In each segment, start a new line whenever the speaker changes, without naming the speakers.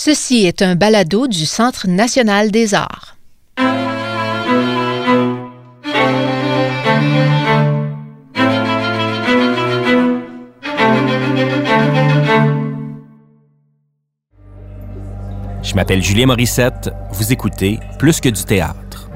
Ceci est un balado du Centre national des arts.
Je m'appelle Julien Morissette, vous écoutez Plus que du théâtre.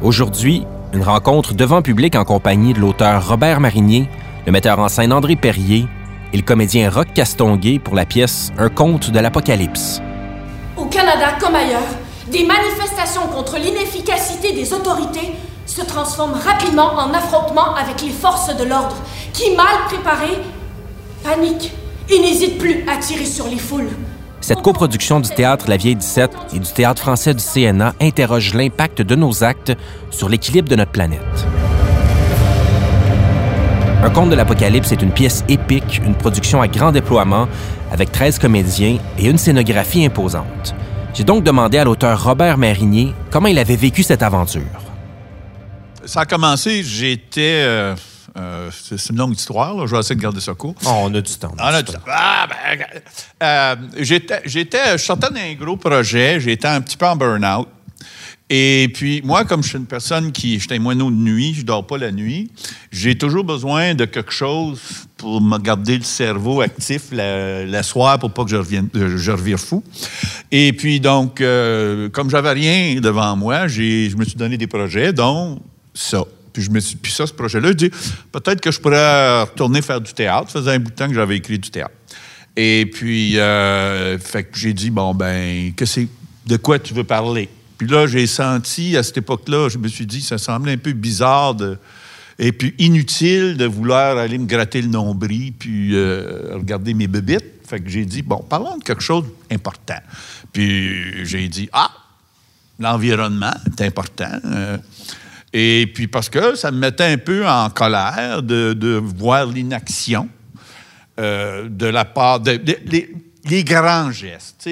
Aujourd'hui, une rencontre devant public en compagnie de l'auteur Robert Marinier, le metteur en scène André Perrier et le comédien Roch Castonguay pour la pièce Un conte de l'Apocalypse.
Au Canada comme ailleurs, des manifestations contre l'inefficacité des autorités se transforment rapidement en affrontements avec les forces de l'ordre, qui, mal préparées, paniquent et n'hésitent plus à tirer sur les foules.
Cette coproduction du Théâtre La Vieille 17 et du Théâtre français du CNA interroge l'impact de nos actes sur l'équilibre de notre planète. Un conte de l'Apocalypse est une pièce épique, une production à grand déploiement, avec 13 comédiens et une scénographie imposante. J'ai donc demandé à l'auteur Robert Marinier comment il avait vécu cette aventure.
Ça a commencé, j'étais... euh, euh, c'est une longue histoire, là. je vais essayer de garder ça court.
Oh, on a du temps.
On a du temps. Ah, ben, euh, j'étais, j'étais, je sortais d'un gros projet, j'étais un petit peu en burn-out. Et puis, moi, comme je suis une personne qui, je suis un moineau de nuit, je dors pas la nuit, j'ai toujours besoin de quelque chose pour me garder le cerveau actif la, la soir pour pas que je revienne, euh, je revire fou. Et puis, donc, euh, comme j'avais rien devant moi, je me suis donné des projets, dont ça. Puis, je me suis, puis ça, ce projet-là, je dis, peut-être que je pourrais retourner faire du théâtre. Ça faisait un bout de temps que j'avais écrit du théâtre. Et puis, euh, fait que j'ai dit, bon, ben, que c'est, de quoi tu veux parler? Puis là, j'ai senti, à cette époque-là, je me suis dit, ça semblait un peu bizarre et puis inutile de vouloir aller me gratter le nombril puis euh, regarder mes bébites. Fait que j'ai dit, bon, parlons de quelque chose d'important. Puis j'ai dit, ah, l'environnement est important. euh, et puis parce que ça me mettait un peu en colère de, voir l'inaction euh, de la part de, les grands gestes.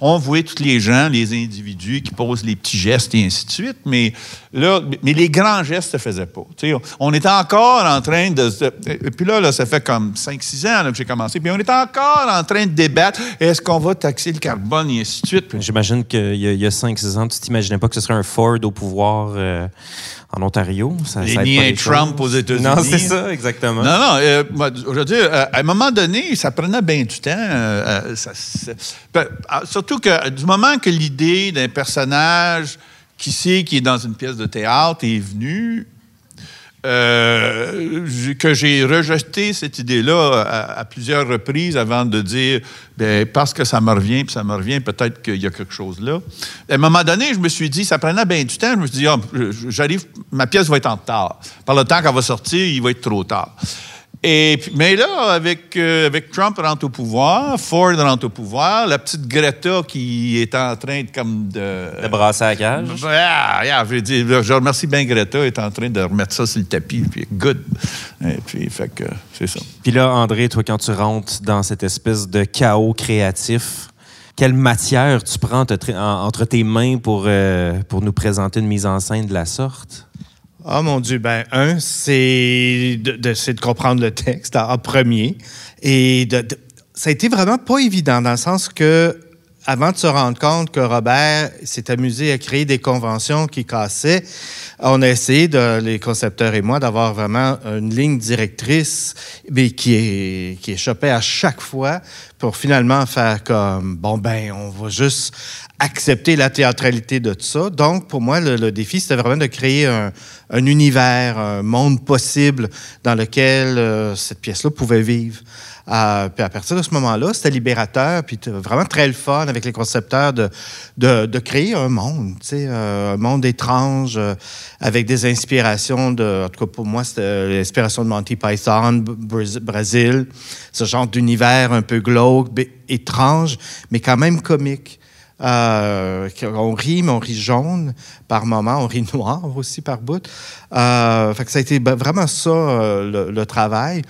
On voit tous les gens, les individus qui posent les petits gestes et ainsi de suite, mais là, mais les grands gestes ne se faisaient pas. On, on était encore en train de... et puis là, ça fait comme 5-6 ans que j'ai commencé, puis on est encore en train de débattre, est-ce qu'on va taxer le carbone et ainsi de suite?
J'imagine qu'il y a, a 5-6 ans, tu t'imaginais pas que ce serait un Ford au pouvoir euh, en Ontario. Ça,
Et
ça aide
ni
pas
un
les
Trump aux États-Unis.
Non, c'est ça, exactement.
Non, non. euh, moi, je veux dire, euh, à un moment donné, ça prenait bien du temps. euh, euh, ça- ah, surtout que du moment que l'idée d'un personnage qui sait qui est dans une pièce de théâtre est venue, euh, que j'ai rejeté cette idée-là à, à plusieurs reprises avant de dire, ben, parce que ça me revient, puis ça me revient, peut-être qu'il y a quelque chose là. À un moment donné, je me suis dit, ça prenait bien du temps. Je me suis dit, ah, j'arrive, ma pièce va être en retard. Par le temps qu'elle va sortir, il va être trop tard. Et mais là, avec, euh, avec Trump rentre au pouvoir, Ford rentre au pouvoir, la petite Greta qui est en train de comme de.
De brasser la cage.
Ah, yeah, je, veux dire, je remercie bien Greta, est en train de remettre ça sur le tapis, puis good. Et puis, fait que c'est ça.
Puis là, André, toi, quand tu rentres dans cette espèce de chaos créatif, quelle matière tu prends entre, tes- en- entre tes mains pour, euh, pour nous présenter une mise en scène de la sorte?
Ah mon Dieu, ben un, c'est de, de- comprendre le texte en, premier. Et ça a été vraiment pas évident dans le sens que avant de se rendre compte que Robert s'est amusé à créer des conventions qui cassaient, on a essayé, de, les concepteurs et moi, d'avoir vraiment une ligne directrice mais qui, est, qui échappait à chaque fois pour finalement faire comme, bon, ben, on va juste accepter la théâtralité de tout ça. Donc, pour moi, le, défi, c'était vraiment de créer un, un univers, un monde possible dans lequel euh, cette pièce-là pouvait vivre. Euh, puis à partir de ce moment-là, c'était libérateur, puis vraiment très le fun avec les concepteurs de, de, créer un monde, euh, un monde étrange avec des inspirations de, en tout cas pour moi, c'était l'inspiration de Monty Python, Brésil, ce genre d'univers un peu glauque, étrange, mais quand même comique. Euh, on rit, mais on rit jaune par moment, on rit noir aussi par bout. Euh, ça a été ben, vraiment ça, euh, le, le travail.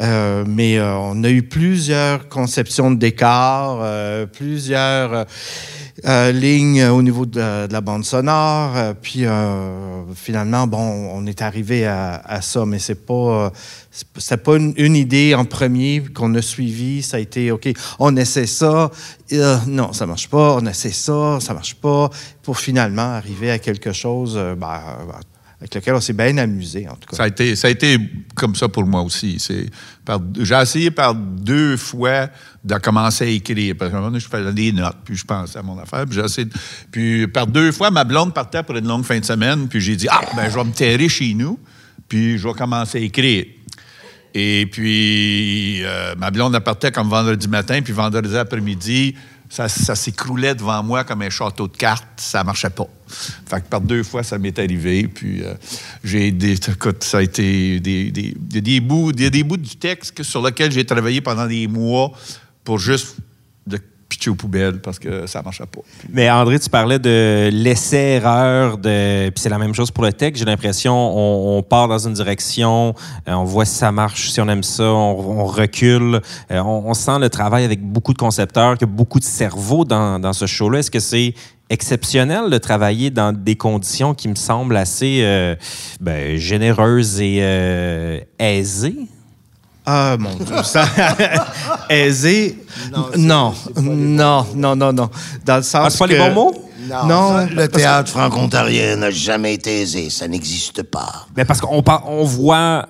Mais on a eu plusieurs conceptions de décors, plusieurs. Euh, ligne au niveau de, la bande sonore. euh, puis euh, finalement, bon, on est arrivé à, ça, mais c'est pas, c'était pas une, idée en premier qu'on a suivi. Ça a été OK, on essaie ça. Non, ça marche pas. On essaie ça, ça marche pas. Pour finalement arriver à quelque chose ben, euh, avec lequel on s'est bien amusé, en tout cas.
Ça a, été, ça a été comme ça pour moi aussi. J'ai essayé par deux fois de commencer à écrire. Parce qu'à un moment je faisais des notes, puis je pensais à mon affaire. Puis, par deux fois, ma blonde partait pour une longue fin de semaine. Puis j'ai dit, ah, ben je vais me terrer chez nous, puis je vais commencer à écrire. Et puis, euh, ma blonde partait comme vendredi matin, puis vendredi après-midi, ça, ça s'écroulait devant moi comme un château de cartes. Ça marchait pas. Fait que par deux fois, ça m'est arrivé. Puis, euh, j'ai des, écoute, ça a été des, des, a des bouts, des bouts du texte sur lesquels j'ai travaillé pendant des mois pour juste de pitcher aux poubelles parce que ça marchait pas.
Mais André, tu parlais de l'essai-erreur, de... puis c'est la même chose pour le texte. J'ai l'impression on, part dans une direction, euh, on voit si ça marche, si on aime ça, on, recule. Euh, on, sent le travail avec beaucoup de concepteurs, qu'il y a beaucoup de cerveau dans, dans ce show-là. Est-ce que c'est exceptionnel de travailler dans des conditions qui me semblent assez euh, ben, généreuses et aisées?
Ah, mon Dieu, ça... aisé.
Non,
Non, non, non, non, non. Dans le sens
Ah, c'est pas les bons mots?
Non, le théâtre franco-ontarien n'a jamais été aisé. Ça n'existe pas.
Mais parce qu'on par- on voit,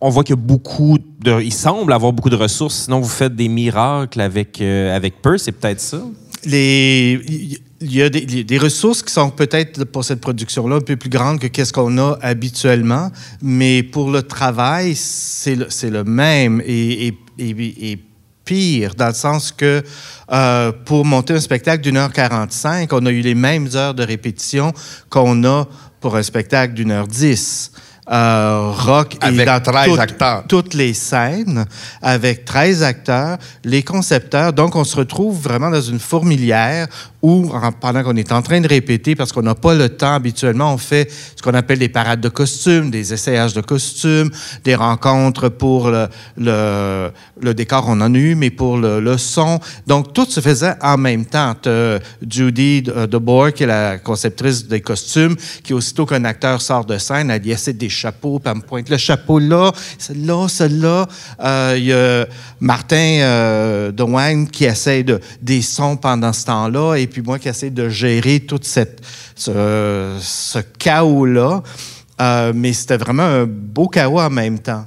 on voit qu'il y a beaucoup de, il semble avoir beaucoup de ressources. Sinon, vous faites des miracles avec euh, avec peu, c'est peut-être ça?
les, il y a des, des ressources qui sont peut-être pour cette production-là un peu plus grandes que qu'est-ce qu'on a habituellement, mais pour le travail, c'est le, même et, et- et- et pire, dans le sens que euh, pour monter un spectacle d'une heure 45, on a eu les mêmes heures de répétition qu'on a pour un spectacle d'une heure 10. Euh, rock
Avec
et dans
13
toutes-
acteurs.
toutes les scènes avec 13 acteurs, les concepteurs. Donc, on se retrouve vraiment dans une fourmilière en- pendant qu'on est en train de répéter, parce qu'on n'a pas le temps habituellement, on fait ce qu'on appelle des parades de costumes, des essayages de costumes, des rencontres pour le, décor, on en a eu, mais pour le, son. Donc, tout se faisait en même temps. T'as Judy de de Boer, qui est la conceptrice des costumes, qui, aussitôt qu'un acteur sort de scène, elle dit essaie des chapeaux, puis elle me pointe le chapeau là, celle-là, celle-là. Euh, Il y a Martin euh, de Wayne qui essaie de, des sons pendant ce temps-là, et puis moi qui essaie de gérer tout cette, ce, chaos-là. Euh, mais c'était vraiment un beau chaos en même temps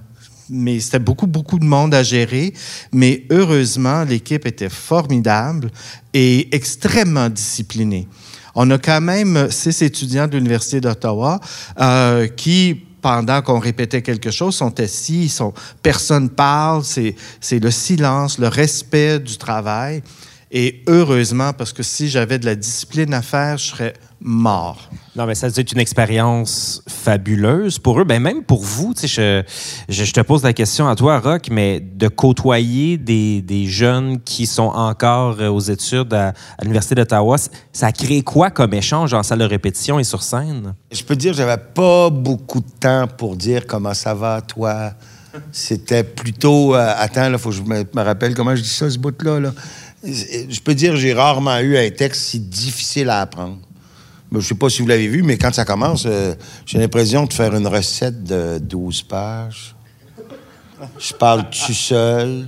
mais c'était beaucoup, beaucoup de monde à gérer. Mais heureusement, l'équipe était formidable et extrêmement disciplinée. On a quand même six étudiants de l'Université d'Ottawa euh, qui, pendant qu'on répétait quelque chose, sont assis, sont, personne parle, c'est le silence, le respect du travail. Et heureusement, parce que si j'avais de la discipline à faire, je serais mort.
Non, mais ça doit être une expérience fabuleuse pour eux. Ben même pour vous, tu sais, je, je, je te pose la question à toi, Rock, mais de côtoyer des, des jeunes qui sont encore euh, aux études à, à l'Université d'Ottawa, ça a créé quoi comme échange en salle de répétition et sur scène?
Je peux te dire, j'avais pas beaucoup de temps pour dire comment ça va, toi. C'était plutôt. euh, attends, là, faut que je me, me rappelle comment je dis ça, ce bout-là. Là. Je peux dire, j'ai rarement eu un texte si difficile à apprendre. Je sais pas si vous l'avez vu, mais quand ça commence, euh, j'ai l'impression de faire une recette de 12 pages. Je parle tout seul.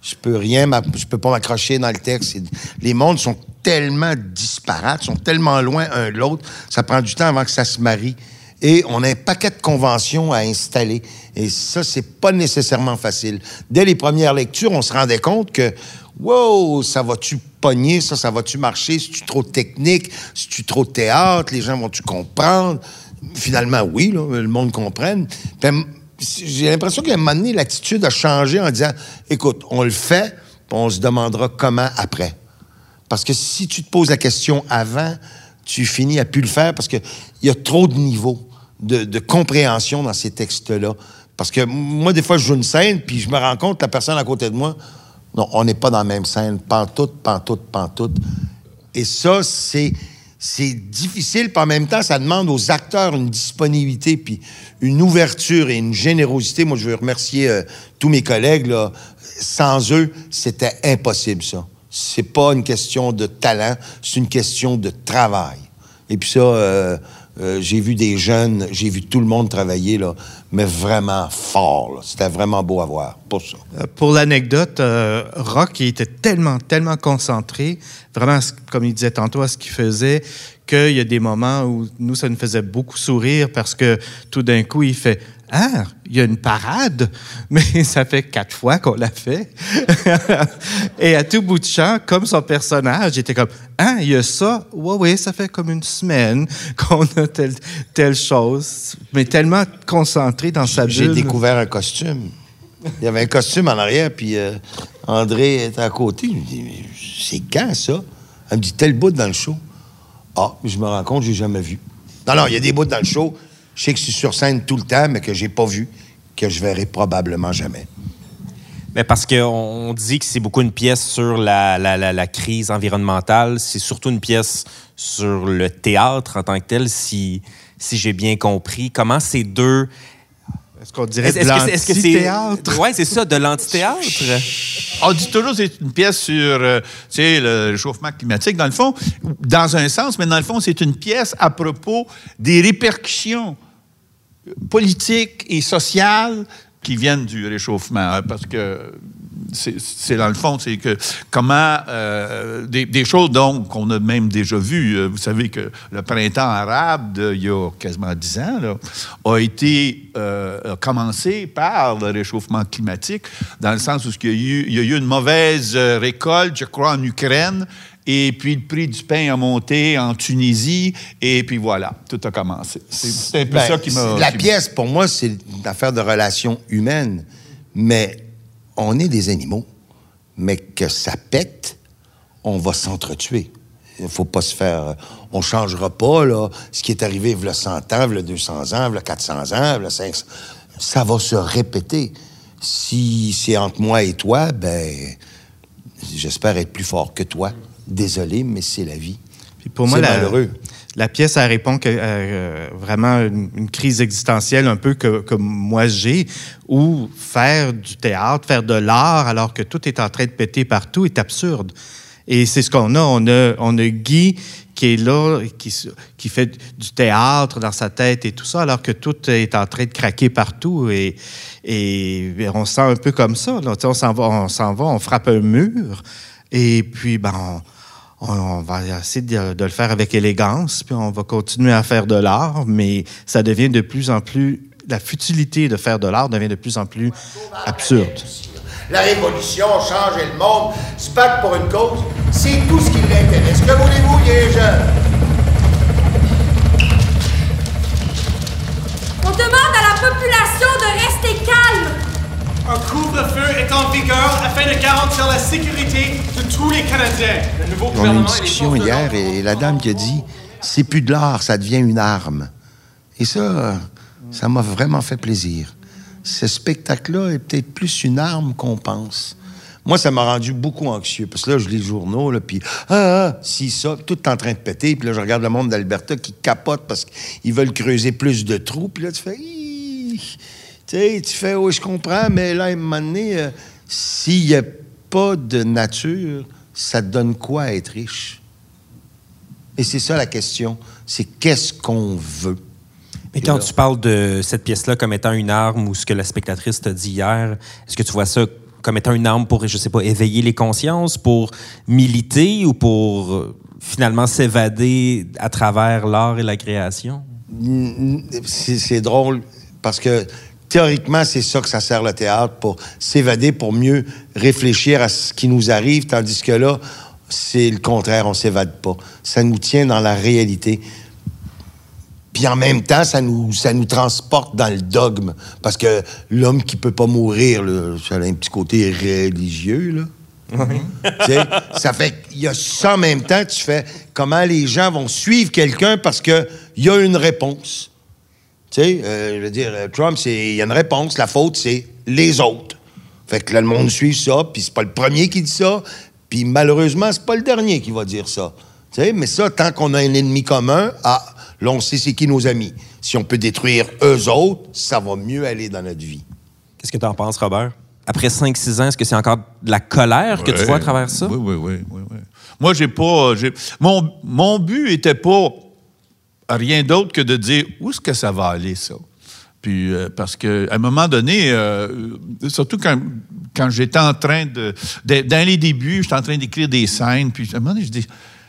Je peux rien, je peux pas m'accrocher dans le texte. Les mondes sont tellement disparates, sont tellement loin un de l'autre. Ça prend du temps avant que ça se marie. Et on a un paquet de conventions à installer. Et ça, c'est pas nécessairement facile. Dès les premières lectures, on se rendait compte que, wow, ça va-tu pogner, ça, ça va-tu marcher? C'est-tu trop technique? C'est-tu trop théâtre? Les gens vont-tu comprendre? Finalement, oui, le monde comprenne. J'ai l'impression qu'à un moment donné, l'attitude a changé en disant écoute, on le fait, puis on se demandera comment après. Parce que si tu te poses la question avant, tu finis à plus le faire parce qu'il y a trop de niveaux de, compréhension dans ces textes-là. Parce que moi, des fois, je joue une scène, puis je me rends compte, la personne à côté de moi, non, on n'est pas dans la même scène. Pantoute, pantoute, pantoute. Et ça, c'est, c'est difficile, puis en même temps, ça demande aux acteurs une disponibilité, puis une ouverture et une générosité. Moi, je veux remercier euh, tous mes collègues. Sans eux, c'était impossible, ça. c'est pas une question de talent, c'est une question de travail. Et puis ça, euh, euh, j'ai vu des jeunes, j'ai vu tout le monde travailler, là, mais vraiment fort. C'était vraiment beau à voir, pour ça.
Euh, Pour l'anecdote, Rock, il était tellement, tellement concentré, vraiment, comme il disait tantôt, à ce qu'il faisait, qu'il y a des moments où nous, ça nous faisait beaucoup sourire parce que tout d'un coup, il fait Ah, il y a une parade, mais ça fait quatre fois qu'on l'a fait. Et à tout bout de champ, comme son personnage, il était comme Ah, il y a ça? Ouais, oui, ça fait comme une semaine qu'on a telle, telle chose, mais tellement concentré dans sa
J'ai
bulle.
découvert un costume. Il y avait un costume en arrière, puis euh, André était à côté. Je lui dis, Mais c'est quand ça? Elle me dit, tel bout dans le show. Ah, je me rends compte, j'ai jamais vu. Non, non, il y a des bouts dans le show. Je sais que je suis sur scène tout le temps, mais que j'ai pas vu, que je verrai probablement jamais.
Mais parce qu'on on dit que c'est beaucoup une pièce sur la, la- la- la crise environnementale, c'est surtout une pièce sur le théâtre en tant que tel, si, si j'ai bien compris. Comment ces deux...
Est-ce qu'on dirait
Est-ce
de
est-ce que- est-ce que c'est...
l'antithéâtre?
Oui, c'est ça, de l'antithéâtre.
On dit toujours que c'est une pièce sur euh, tu sais, le réchauffement climatique, dans le fond, dans un sens, mais dans le fond, c'est une pièce à propos des répercussions politiques et sociales qui viennent du réchauffement. hein, Parce que c'est dans le fond, c'est que comment euh, des, choses donc qu'on a même déjà vues. Euh, Vous savez que le printemps arabe il y a quasiment dix ans a été euh, commencé par le réchauffement climatique, dans le sens où il y a eu, il y a eu une mauvaise récolte, je crois, en Ukraine. Et puis le prix du pain a monté en Tunisie, et puis voilà, tout a commencé. C'est un peu
Ben,
ça qui m'a.
La
qui-
pièce, pour moi, c'est une affaire de relations humaines. Mais on est des animaux. Mais que ça pète, on va s'entretuer. Il faut pas se faire... On changera pas, là, ce qui est arrivé il y a 100 ans, il y a 200 ans, il y a 400 ans, il y a 500... Ça va se répéter. Si c'est entre moi et toi, ben... J'espère être plus fort que toi. Désolé, mais c'est la vie.
Puis pour moi,
C'est
la,
malheureux.
la pièce, elle répond que, euh, vraiment à une, une crise existentielle un peu que, que moi j'ai, où faire du théâtre, faire de l'art, alors que tout est en train de péter partout, est absurde. Et c'est ce qu'on a. On a, on a Guy qui est là, qui, qui fait du théâtre dans sa tête et tout ça, alors que tout est en train de craquer partout. Et, et on se sent un peu comme ça. là. On s'en va, on s'en va, on frappe un mur. Et puis, ben, on, on- on va essayer de, de le faire avec élégance, puis on va continuer à faire de l'art, mais ça devient de plus en plus... La futilité de faire de l'art devient de plus en plus absurde.
La révolution, changer le monde, se battre pour une cause, c'est tout ce qui l'intéresse. Que voulez-vous, les jeunes?
On demande à la population de rester calme.
Un couvre-feu est en vigueur afin de garantir la sécurité de tous les Canadiens. Le nouveau
On a eu une
les
discussion hier et la dame qui a dit c'est plus de l'art, ça devient une arme. Et ça, ça m'a vraiment fait plaisir. Ce spectacle-là est peut-être plus une arme qu'on pense. Moi, ça m'a rendu beaucoup anxieux. Parce que là, je lis le journaux, là, puis ah, ah, si ça, tout est en train de péter. Puis là, je regarde le monde d'Alberta qui capote parce qu'ils veulent creuser plus de trous. Puis là, tu fais! Tu sais, tu fais, oui, je comprends, mais là, à un moment donné, euh, s'il n'y a pas de nature, ça te donne quoi à être riche? Et c'est ça la question. C'est qu'est-ce qu'on veut?
Mais quand
là-
tu parles de cette pièce-là comme étant une arme ou ce que la spectatrice t'a dit hier, est-ce que tu vois ça comme étant une arme pour, je sais pas, éveiller les consciences, pour militer ou pour euh, finalement s'évader à travers l'art et la création?
C'est drôle parce que théoriquement, c'est ça que ça sert le théâtre pour s'évader, pour mieux réfléchir à ce qui nous arrive, tandis que là, c'est le contraire, on s'évade pas. Ça nous tient dans la réalité. Puis en même temps, ça nous, ça nous transporte dans le dogme. Parce que l'homme qui peut pas mourir, là, ça a un petit côté religieux, là. Ça fait qu'il y a ça en même temps, tu fais comment les gens vont suivre quelqu'un parce qu'il y a une réponse. Tu sais, euh, je veux dire, euh, Trump, c'est il y a une réponse. La faute, c'est les autres. Fait que là, le monde suit ça, puis c'est pas le premier qui dit ça, puis malheureusement, c'est pas le dernier qui va dire ça. Tu sais, mais ça, tant qu'on a un ennemi commun, ah, là, on sait c'est qui nos amis. Si on peut détruire eux autres, ça va mieux aller dans notre vie.
Qu'est-ce que tu en penses, Robert? après 5-6 ans, est-ce que c'est encore de la colère que tu vois à travers ça?
Oui, oui, oui. oui, oui. Moi, j'ai pas. j'ai- Mon, mon but était pas rien d'autre que de dire où est-ce que ça va aller, ça? Puis, euh, parce qu'à un moment donné, euh, surtout quand, quand j'étais en train de, de- Dans les débuts, j'étais en train d'écrire des scènes, puis à un moment donné, je dis.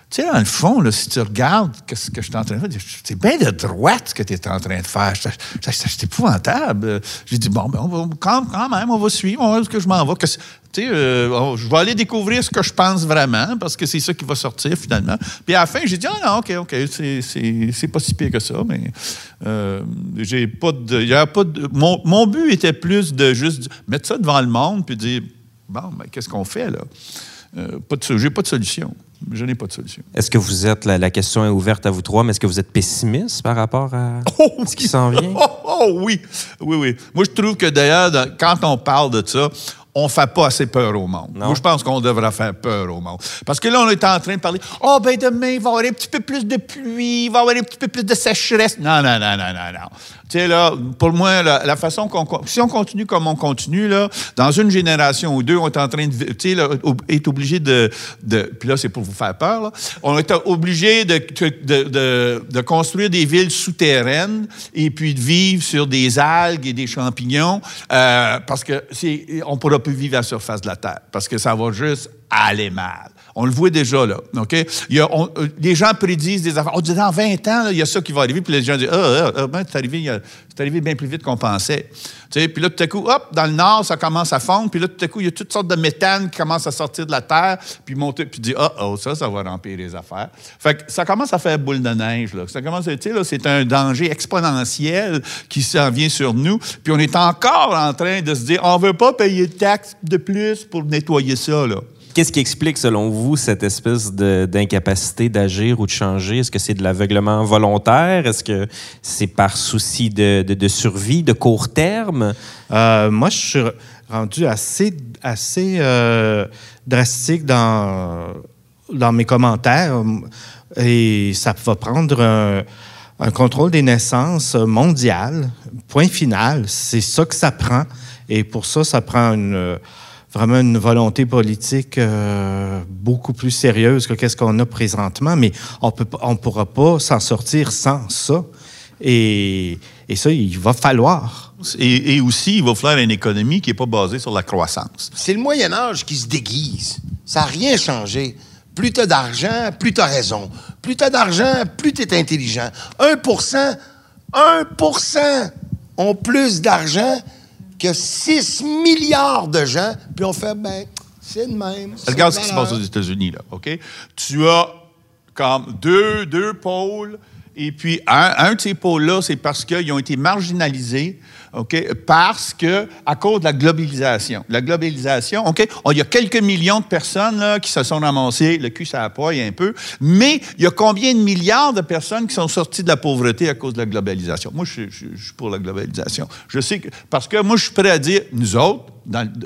Tu sais, dans le fond, là, si tu regardes ce que je suis en train de faire, c'est bien de droite ce que tu es en train de faire. C'est- épouvantable. J'ai dit, bon, ben, on va, quand, quand même, on va suivre, on va ce que je m'en vais. Que tu sais, euh, je vais aller découvrir ce que je pense vraiment, parce que c'est ça qui va sortir finalement. Puis à la fin, j'ai dit, ah non, OK, OK, c'est- pas si pire que ça, mais euh, j'ai pas de. y a pas mon, mon but était plus de juste mettre ça devant le monde, puis dire, bon, ben, qu'est-ce qu'on fait là? Euh, pas de, j'ai pas de solution. Je n'ai pas de solution.
Est-ce que vous êtes, la, la question est ouverte à vous trois, mais est-ce que vous êtes pessimiste par rapport à ce qui s'en vient?
Oh, oh, oui, oui, oui. Moi, je trouve que d'ailleurs, quand on parle de ça, on ne fait pas assez peur au monde.
Non.
Moi, je pense qu'on devrait faire peur au monde. Parce que là, on est en train de parler, oh, ben demain, il va y avoir un petit peu plus de pluie, il va y avoir un petit peu plus de sécheresse. Non, non, non, non, non, non. Tu sais, là, pour moi, la, la façon qu'on... Si on continue comme on continue, là, dans une génération ou deux, on est en train de... Tu sais, là, est obligé de... de puis là, c'est pour vous faire peur, là. On est obligé de, de, de- de construire des villes souterraines et puis de vivre sur des algues et des champignons euh, parce que c'est, on ne pourra plus vivre à la surface de la Terre parce que ça va juste aller mal. On le voit déjà, là. OK? Euh, les gens prédisent des affaires. On dit dans 20 ans, il y a ça qui va arriver. Puis les gens disent Ah, ah, ah, ben, c'est arrivé, bien plus vite qu'on pensait. Tu sais, puis là, tout à coup, hop, dans le nord, ça commence à fondre. Puis là, tout à coup, il y a toutes sortes de méthane qui commencent à sortir de la terre. Puis monter, puis dire Ah, oh, ça, ça va remplir les affaires. Fait que ça commence à faire boule de neige, là. Ça commence à, tu c'est un danger exponentiel qui s'en vient sur nous. Puis on est encore en train de se dire On veut pas payer de taxes de plus pour nettoyer ça.
Qu'est-ce qui explique, selon vous, cette espèce d'incapacité d'agir ou de changer? Est-ce que c'est de l'aveuglement volontaire? Est-ce que c'est par souci de, de- de survie, de court terme?
Euh, moi, je suis rendu assez, assez euh, drastique dans, dans mes commentaires et ça va prendre un, un contrôle des naissances mondial, point final. C'est ça que ça prend. Et pour ça, ça prend une, vraiment une volonté politique euh, beaucoup plus sérieuse que qu'est-ce qu'on a présentement. Mais on ne pourra pas s'en sortir sans ça. Et, et ça, il va falloir.
Et, et aussi, il va falloir une économie qui n'est pas basée sur la croissance.
C'est le Moyen Âge qui se déguise. Ça n'a rien changé. Plus tu as d'argent, plus tu as raison. Plus tu as d'argent, plus tu es intelligent. 1% 1% ont plus d'argent que 6 milliards de gens, puis on fait, ben, c'est de même.
Regarde
de
ce qui se passe aux États-Unis, là, OK? Tu as comme deux, deux pôles, et puis un, un de ces pôles-là, c'est parce qu'ils ont été marginalisés, OK? Parce que, à cause de la globalisation. La globalisation, OK? On- Il y a quelques millions de personnes là, qui se sont ramassées, le cul ça poille un peu, mais il y a combien de milliards de personnes qui sont sorties de la pauvreté à cause de la globalisation? Moi, je, suis- pour la globalisation. Je sais que, parce que moi, je suis prêt à dire, nous autres,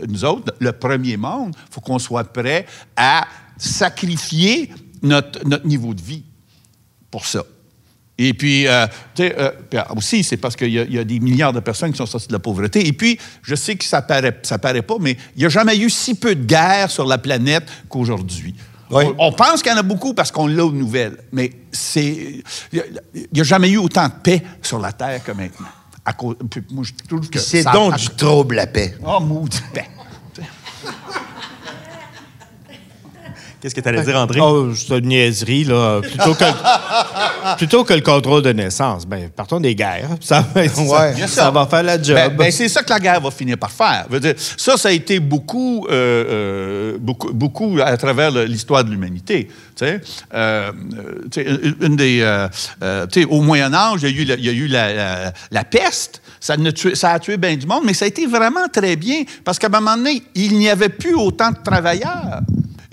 nous autres, le premier monde, il faut qu'on soit prêt à sacrifier notre, notre niveau de vie pour ça. Et puis, euh, euh, aussi, c'est parce qu'il y, a- il y a des milliards de personnes qui sont sorties de la pauvreté. Et puis, je sais que ça paraît, ça paraît pas, mais il n'y a jamais eu si peu de guerres sur la planète qu'aujourd'hui.
Oui.
On, on pense qu'il y en a beaucoup parce qu'on l'a aux nouvelles, mais c'est, il n'y a, jamais eu autant de paix sur la Terre que maintenant. À cause, puis moi, je trouve que
C'est donc du trouble, la paix.
Oh, maudit paix.
Qu'est-ce que tu allais dire, André?
Oh, c'est une niaiserie, là. Plutôt que, plutôt que le contrôle de naissance, ben, partons des guerres. Ça,
Ouais.
ça, ça va faire la job.
Ben, ben, c'est ça que la guerre va finir par faire. Je veux dire, ça, ça a été beaucoup, euh, euh, beaucoup, beaucoup à travers le- l'histoire de l'humanité. Tu sais, Euh, euh, une des, euh, euh, tu sais, au Moyen Âge, il y a eu, la, il y a eu la, la- la peste. Ça, ne tué- ça a tué bien du monde, mais ça a été vraiment très bien parce qu'à un moment donné, il n'y avait plus autant de travailleurs.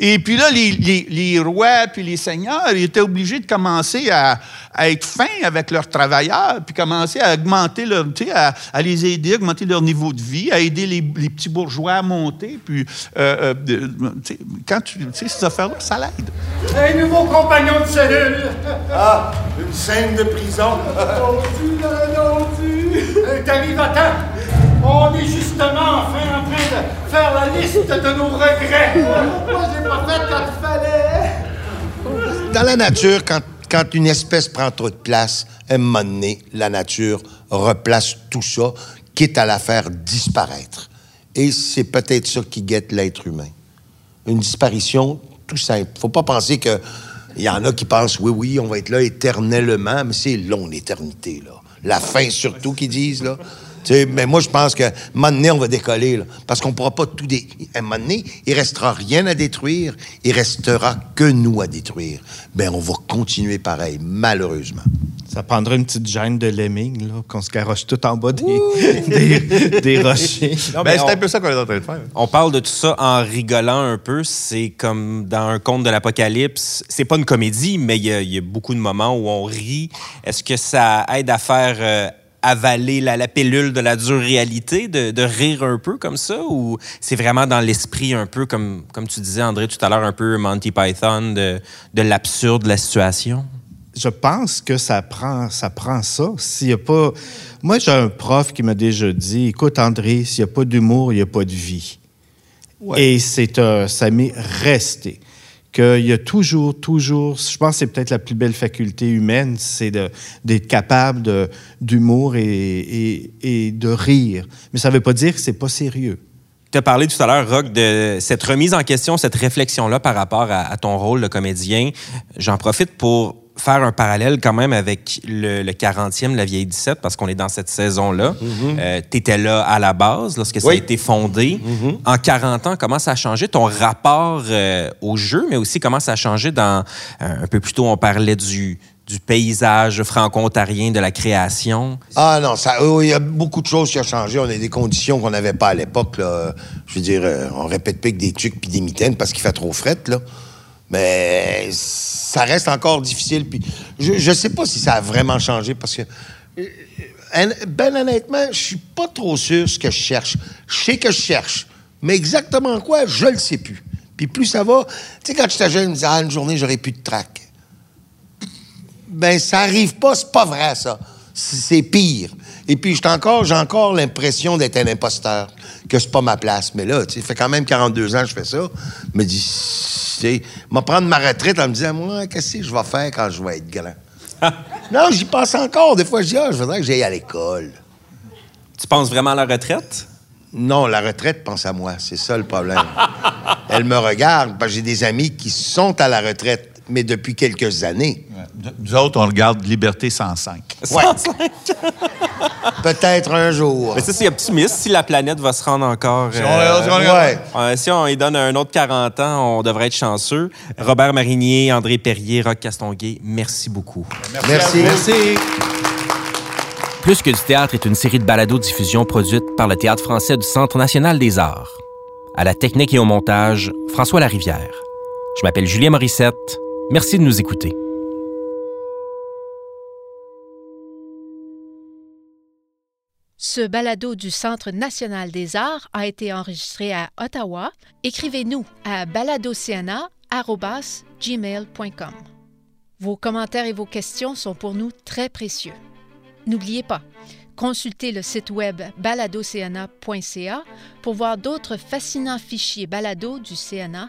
Et puis là, les, les- les rois puis les seigneurs ils étaient obligés de commencer à, à être fins avec leurs travailleurs, puis commencer à augmenter leur, tu sais, à, à les aider, à augmenter leur niveau de vie, à aider les, les petits bourgeois à monter. Puis, euh, euh, tu quand tu sais, ces affaires-là, ça l'aide.
Un nouveau compagnon de cellule.
Ah, une scène de prison.
Euh, T'arrives à temps. On est justement enfin en train faire la liste de nos regrets. Moi, j'ai pas fait comme il fallait?
Dans la nature, quand, quand une espèce prend trop de place, à un moment donné, la nature replace tout ça, quitte à la faire disparaître. Et c'est peut-être ça qui guette l'être humain. Une disparition tout simple. Faut pas penser que il y en a qui pensent oui oui, on va être là éternellement, mais c'est long l'éternité là. La fin surtout qu'ils disent là. Mais moi, je pense que un moment donné, on va décoller, là, parce qu'on pourra pas tout... Dé... Un moment donné, il restera rien à détruire, il restera que nous à détruire. Ben, on va continuer pareil, malheureusement.
Ça prendrait une petite gêne de lemming, là, qu'on se garoche tout en bas des, des, des rochers.
Non,
Ben, c'est
on-
un peu ça qu'on est en train de faire.
On parle de tout ça en rigolant un peu. C'est comme dans un conte de l'Apocalypse. C'est pas une comédie, mais il y, a- il y a beaucoup de moments où on rit. Est-ce que ça aide à faire euh, avaler la, la pilule de la dure réalité, de, de rire un peu comme ça? Ou c'est vraiment dans l'esprit un peu, comme, comme tu disais, André, tout à l'heure, un peu Monty Python, de, de l'absurde de la situation?
je pense que ça prend ça. Prend ça. S'il y a pas... Moi, j'ai un prof qui m'a déjà dit Écoute, André, s'il n'y a pas d'humour, il n'y a pas de vie. Et c'est un- ça m'est resté. Qu'il y a toujours, toujours, je pense que c'est peut-être la plus belle faculté humaine, c'est d'être capable d'humour et, de rire. Mais ça ne veut pas dire que c'est pas sérieux.
Tu as parlé tout à l'heure, Rock, de cette remise en question, cette réflexion-là par rapport à ton rôle de comédien. J'en profite pour faire un parallèle quand même avec le, le 40e, La Vieille 17, parce qu'on est dans cette saison-là. tu étais là à la base, lorsque ça a été fondé. En 40 ans, comment ça a changé ton rapport euh, au jeu, mais aussi comment ça a changé dans... euh, un peu plus tôt, on parlait du, du paysage franco-ontarien, de la création?
Ah non, ça, il y a beaucoup de choses qui ont changé. On a des conditions qu'on n'avait pas à l'époque. Je veux dire, euh, on répète pas que des trucs puis des mitaines parce qu'il fait trop fret, là. Mais ça reste encore difficile. Puis je, je sais pas si ça a vraiment changé parce que, euh, euh, ben honnêtement, je suis pas trop sûr ce que je cherche. Je sais que je cherche, mais exactement quoi, je le sais plus. Puis plus ça va, tu sais, quand j'étais jeune, je me disais, ah, une journée, j'aurai plus de trac. Ben, ça arrive pas, c'est pas vrai, ça. C'est pire. Et puis, j'ai encore, j'ai encore l'impression d'être un imposteur, que c'est pas ma place. Mais là, tu sais, ça fait quand même 42 ans que je fais ça. Je me dis, tu sais, me prendre ma retraite en me disant, moi, qu'est-ce que je vais faire quand je vais être grand? non, j'y pense encore. Des fois, je dis, ah, je voudrais que j'aille à l'école.
Tu penses vraiment à la retraite?
Non, la retraite pense à moi. C'est ça le problème. Elle me regarde, parce que j'ai des amis qui sont à la retraite, mais depuis quelques années.
Nous autres, on regarde Liberté 105.
Ouais. Peut-être un jour.
Mais ça, c'est optimiste si la planète va se rendre encore.
Si on-
euh,
si on
Ouais.
euh, si on lui donne un autre 40 ans, on devrait être chanceux. Robert Marinier, André Perrier, Roch Castonguay, merci beaucoup.
Merci.
Merci.
Plus que du théâtre est une série de balados-diffusion produite par le Théâtre français du Centre national des arts. À la technique et au montage, François Larivière. Je m'appelle Julien Morissette. Merci de nous écouter.
Ce balado du Centre national des arts a été enregistré à Ottawa. Écrivez-nous à baladocéana.gmail.com. Vos commentaires et vos questions sont pour nous très précieux. N'oubliez pas, consultez le site web baladocéana.ca pour voir d'autres fascinants fichiers balado du CNA